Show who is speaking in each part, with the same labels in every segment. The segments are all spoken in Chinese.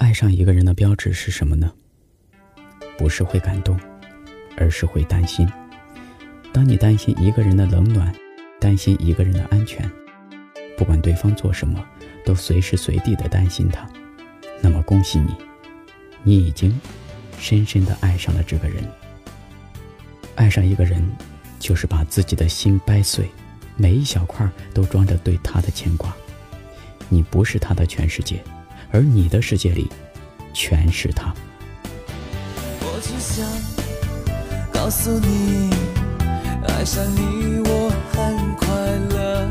Speaker 1: 爱上一个人的标志是什么呢？不是会感动，而是会担心。当你担心一个人的冷暖，担心一个人的安全，不管对方做什么，都随时随地的担心他，那么恭喜你，你已经深深的爱上了这个人。爱上一个人，就是把自己的心掰碎，每一小块都装着对他的牵挂。你不是他的全世界，而你的世界里，全是他。
Speaker 2: 我只想告诉你，爱上你我很快乐。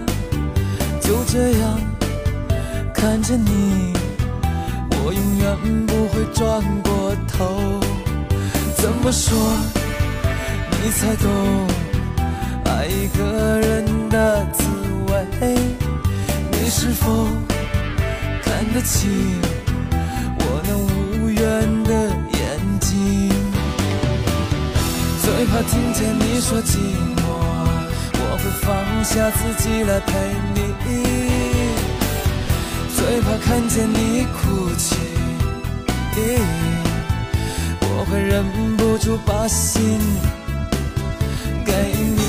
Speaker 2: 就这样看着你，我永远不会转过头。怎么说你才懂爱一个人的滋味？你是否看得清我那无缘的眼睛？最怕听见你说寂寞，我会放下自己来陪你。最怕看见你哭泣，我会忍不住把心给你。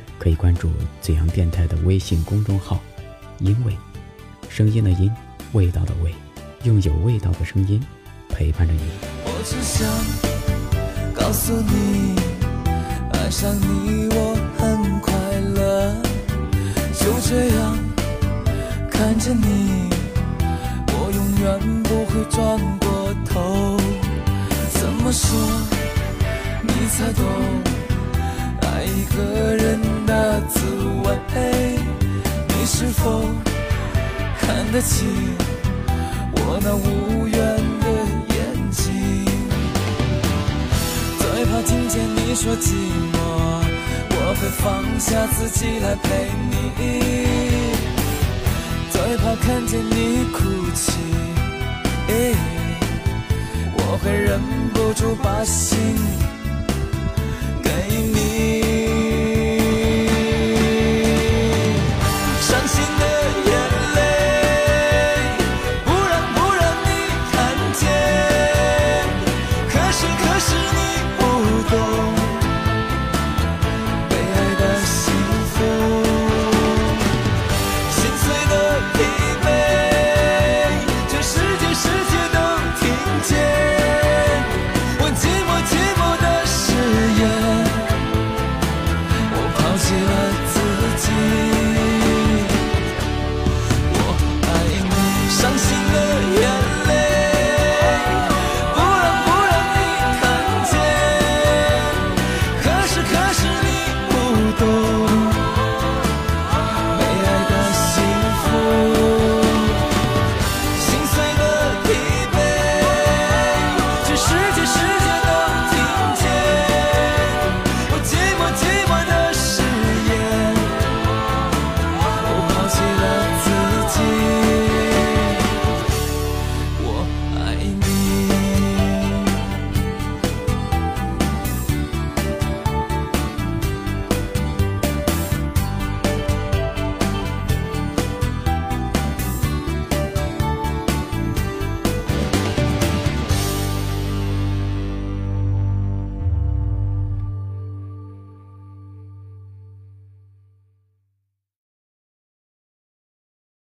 Speaker 1: 可以关注怎样电台的微信公众号。因为，声音的音，味道的味，用有味道的声音陪伴着你。
Speaker 2: 我只想告诉你，爱上你我很快乐。就这样看着你，我永远不会转过头。怎么说？否看得清我那无怨的眼睛？最怕听见你说寂寞，我会放下自己来陪你。最怕看见你哭泣，我会忍不住把心。